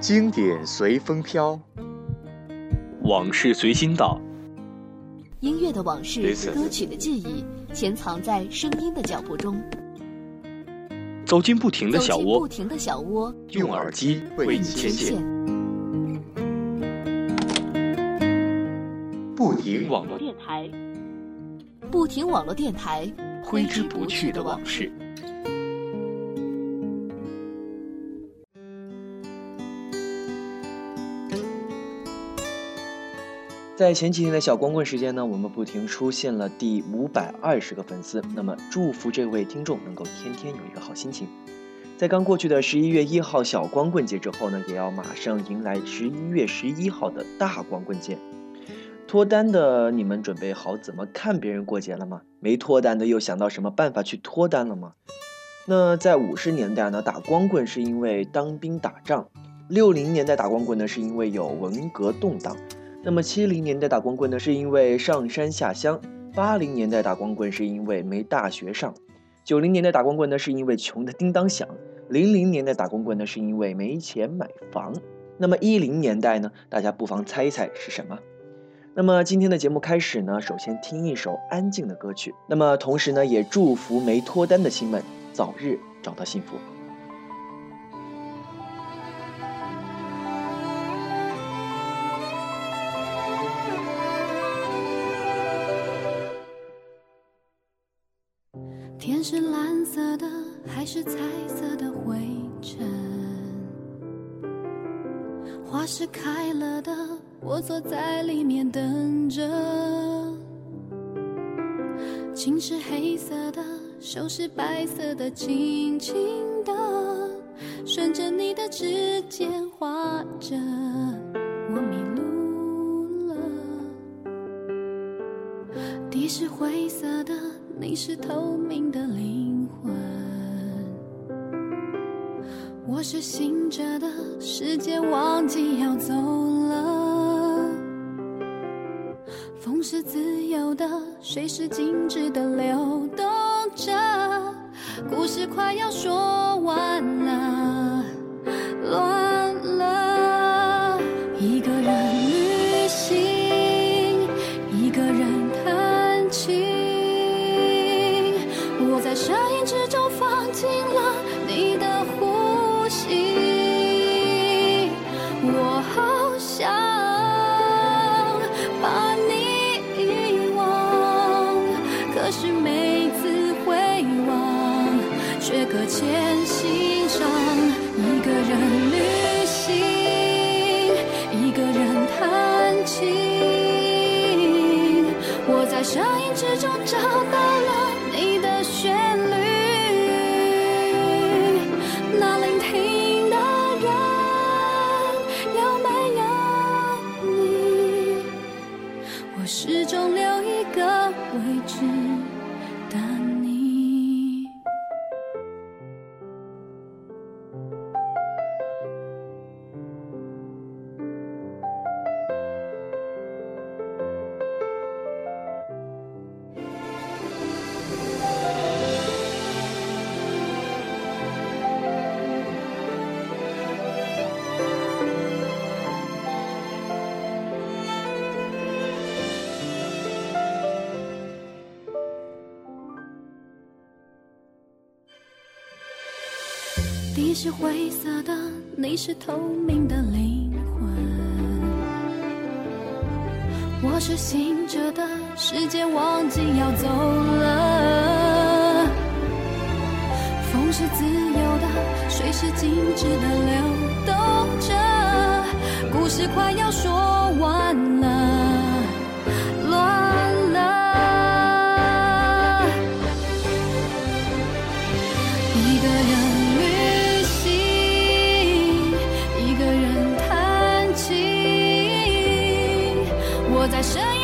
经典随风飘，往事随心到。音乐的往事，歌曲的记忆，潜藏在声音的脚步中。走进不停的小窝，不停的小窝，用耳机为你牵线。不停网络电台，不停网络电台，挥之不去的往事。在前几天的小光棍时间呢，我们不停出现了第五百二十个粉丝。那么，祝福这位听众能够天天有一个好心情。在刚过去的十一月一号小光棍节之后呢，也要马上迎来十一月十一号的大光棍节。脱单的你们准备好怎么看别人过节了吗？没脱单的又想到什么办法去脱单了吗？那在五十年代呢，打光棍是因为当兵打仗；六零年代打光棍呢，是因为有文革动荡。那么七零年代打光棍呢，是因为上山下乡；八零年代打光棍是因为没大学上；九零年代打光棍呢，是因为穷的叮当响；零零年代打光棍呢，是因为没钱买房。那么一零年代呢，大家不妨猜一猜是什么？那么今天的节目开始呢，首先听一首安静的歌曲。那么同时呢，也祝福没脱单的亲们早日找到幸福。是彩色的灰尘？花是开了的，我坐在里面等着。情是黑色的，手是白色的，轻轻的，顺着你的指尖画着，我迷路了。地是灰色的。你是透明的灵魂，我是醒着的，时间忘记要走了。风是自由的，水是静止的流动着，故事快要说完了，你是灰色的，你是透明的灵魂。我是醒着的，时间忘记要走了。风是自由的，水是静止的流动着，故事快要说完了。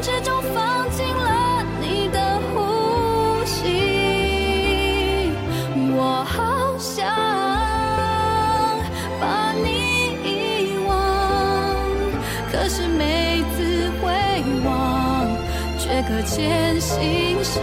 之中放进了你的呼吸，我好想把你遗忘，可是每次回望却搁浅心上。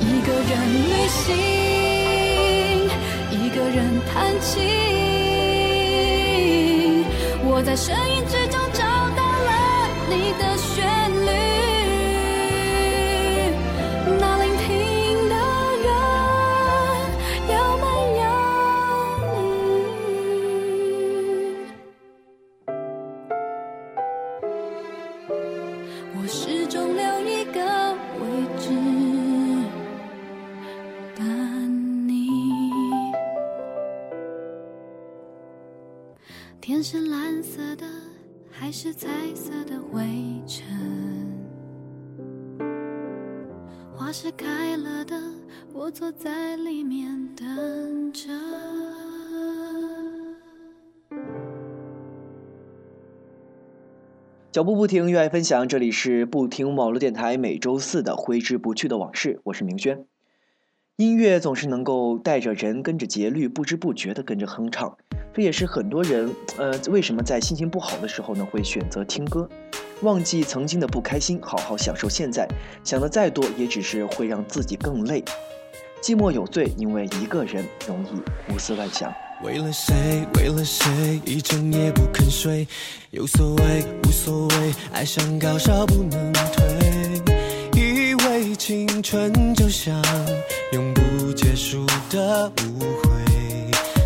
一个人旅行，一个人弹琴。我在声音之中找到了你的旋是蓝色的，还是彩色的灰尘？花是开了的，我坐在里面等着。脚步不停，热爱分享，这里是不停网络电台每周四的挥之不去的往事，我是明轩。音乐总是能够带着人跟着节律，不知不觉的跟着哼唱，这也是很多人呃为什么在心情不好的时候呢会选择听歌，忘记曾经的不开心，好好享受现在。想的再多，也只是会让自己更累。寂寞有罪，因为一个人容易胡思乱想。为了谁？为了谁？一整夜不肯睡，有所谓，无所谓，爱上高烧不能退。以为青春就像永不结束的误会，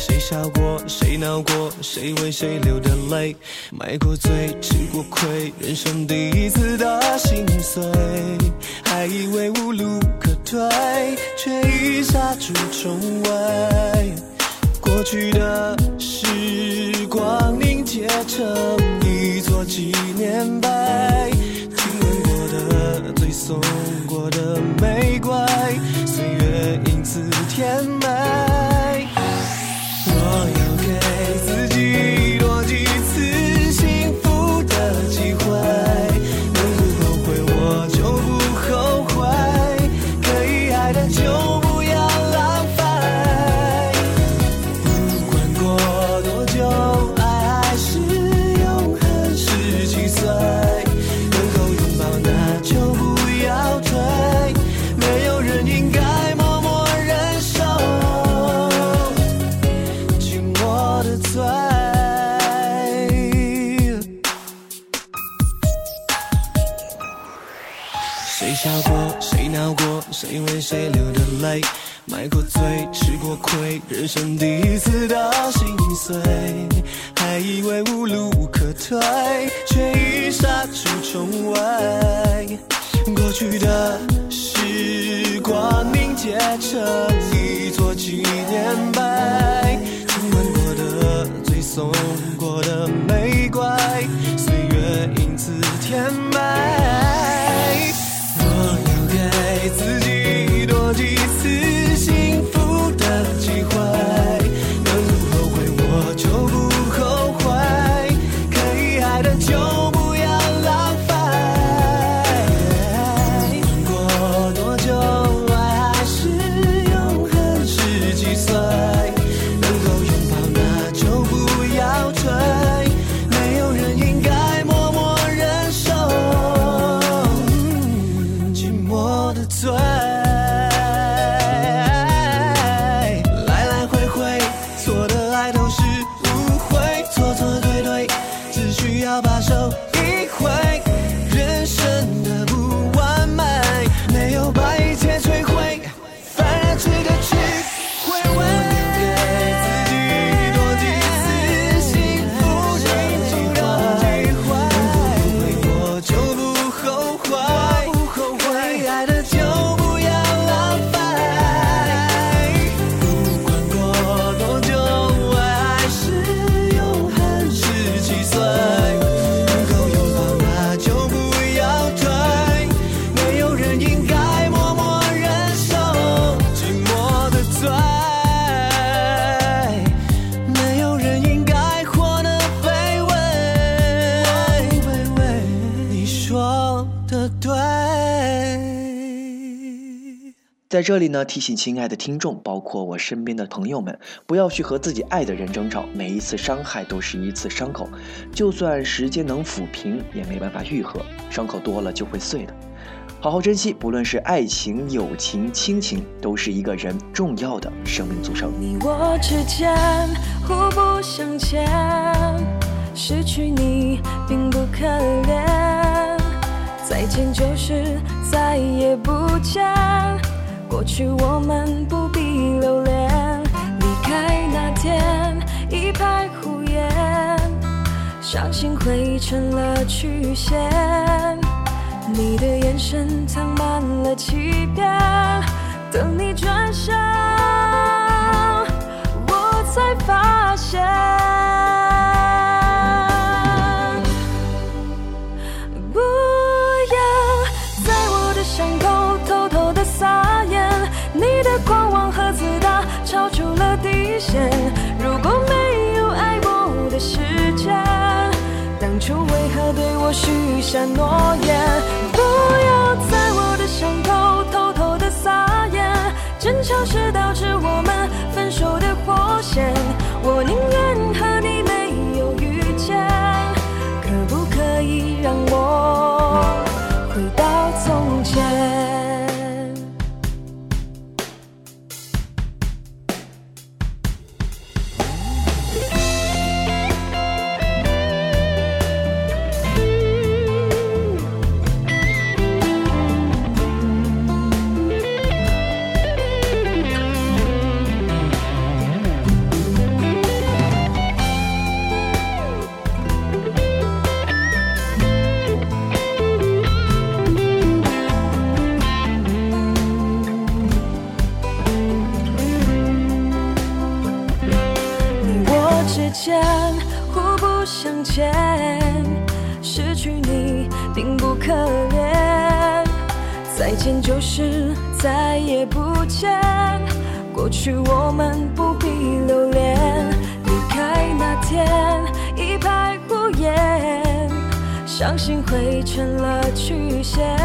谁笑过？谁闹过？谁为谁流的泪？买过醉，吃过亏，人生第一次的心碎，还以为无路可退，却已杀出重围。过去的时光凝结成一座纪念碑，亲吻过的、最送过的玫瑰，岁月因此甜美。谁为谁流的泪，买过醉，吃过亏，人生第一次的心碎，还以为无路可退，却已杀出重围。过去的时光凝结成一座纪念碑，亲吻过的，最送过的玫瑰，我的罪。在这里呢，提醒亲爱的听众，包括我身边的朋友们，不要去和自己爱的人争吵。每一次伤害都是一次伤口，就算时间能抚平，也没办法愈合。伤口多了就会碎的。好好珍惜，不论是爱情、友情、亲情，都是一个人重要的生命组成。你我之间互不相欠，失去你并不可怜，再见就是再也不见。过去我们不必留恋，离开那天一派胡言，伤心汇成了曲线。你的眼神藏满了欺骗，等你转身，许下诺言？不要在我的伤口偷偷的撒盐，争吵是导致我不见，过去我们不必留恋。离开那天一派胡言，伤心汇成了曲线。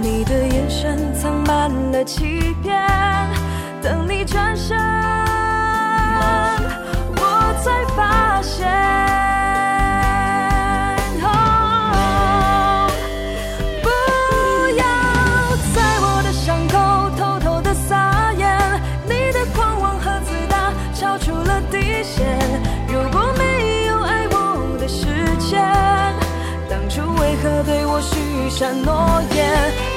你的眼神藏满了欺骗，等你转身，我才发现。下诺言，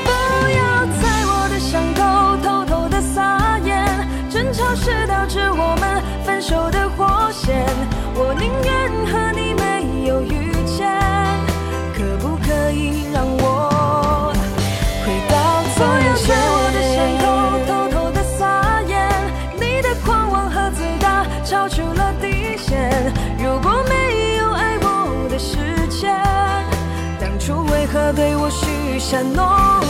我？下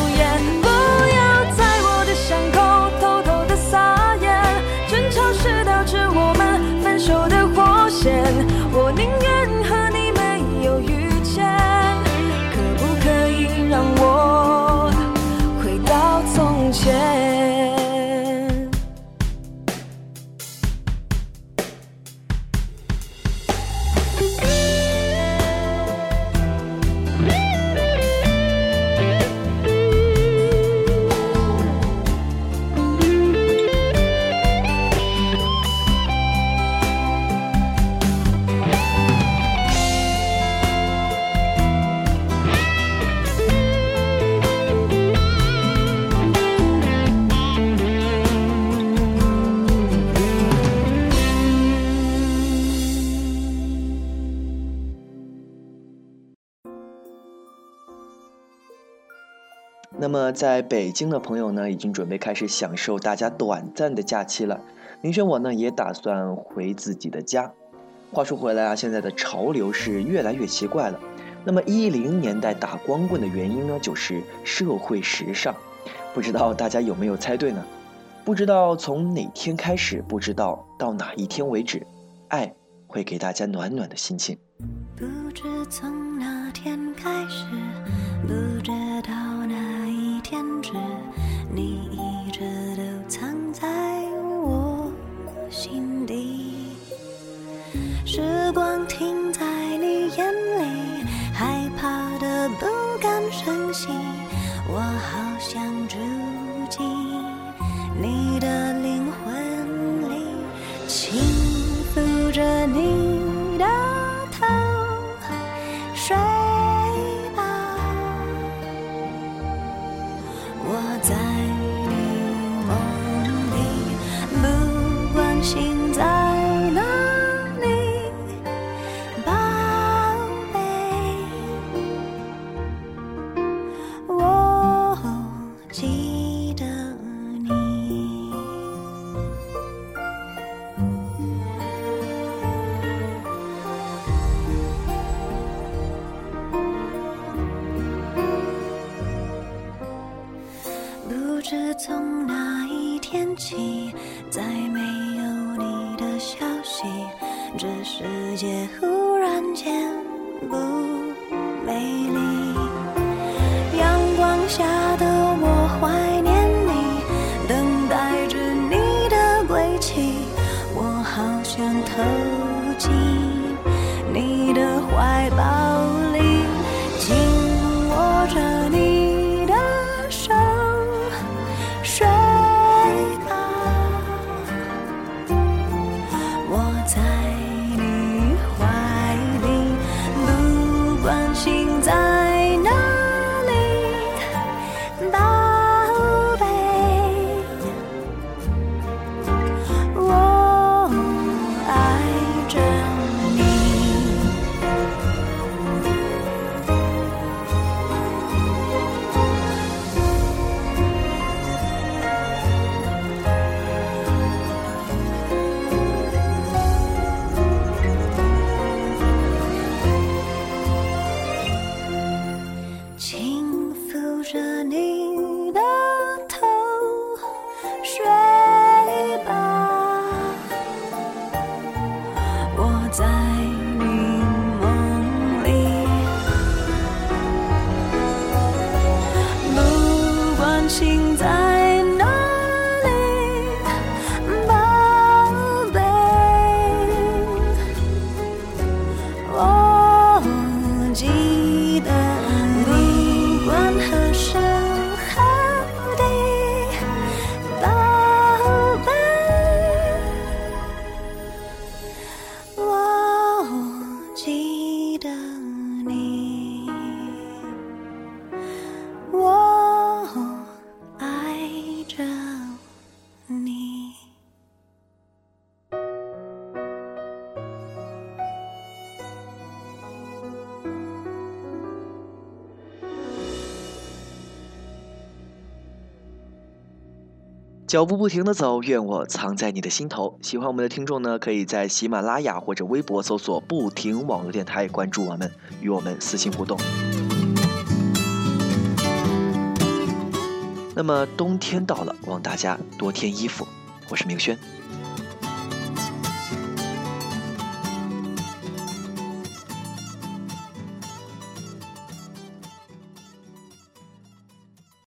那么，在北京的朋友呢，已经准备开始享受大家短暂的假期了。林轩我呢，也打算回自己的家。话说回来啊，现在的潮流是越来越奇怪了。那么，一零年代打光棍的原因呢，就是社会时尚。不知道大家有没有猜对呢？不知道从哪天开始，不知道到哪一天为止，爱会给大家暖暖的心情。不知从哪天开始，不知道。你一直都藏在我心底。时光停在你眼里，害怕的不敢声息。我好想住进你的灵魂里，这世界忽然间不脚步不停的走，愿我藏在你的心头。喜欢我们的听众呢，可以在喜马拉雅或者微博搜索“不停网络电台”，关注我们，与我们私信互动。那么冬天到了，望大家多添衣服。我是明轩，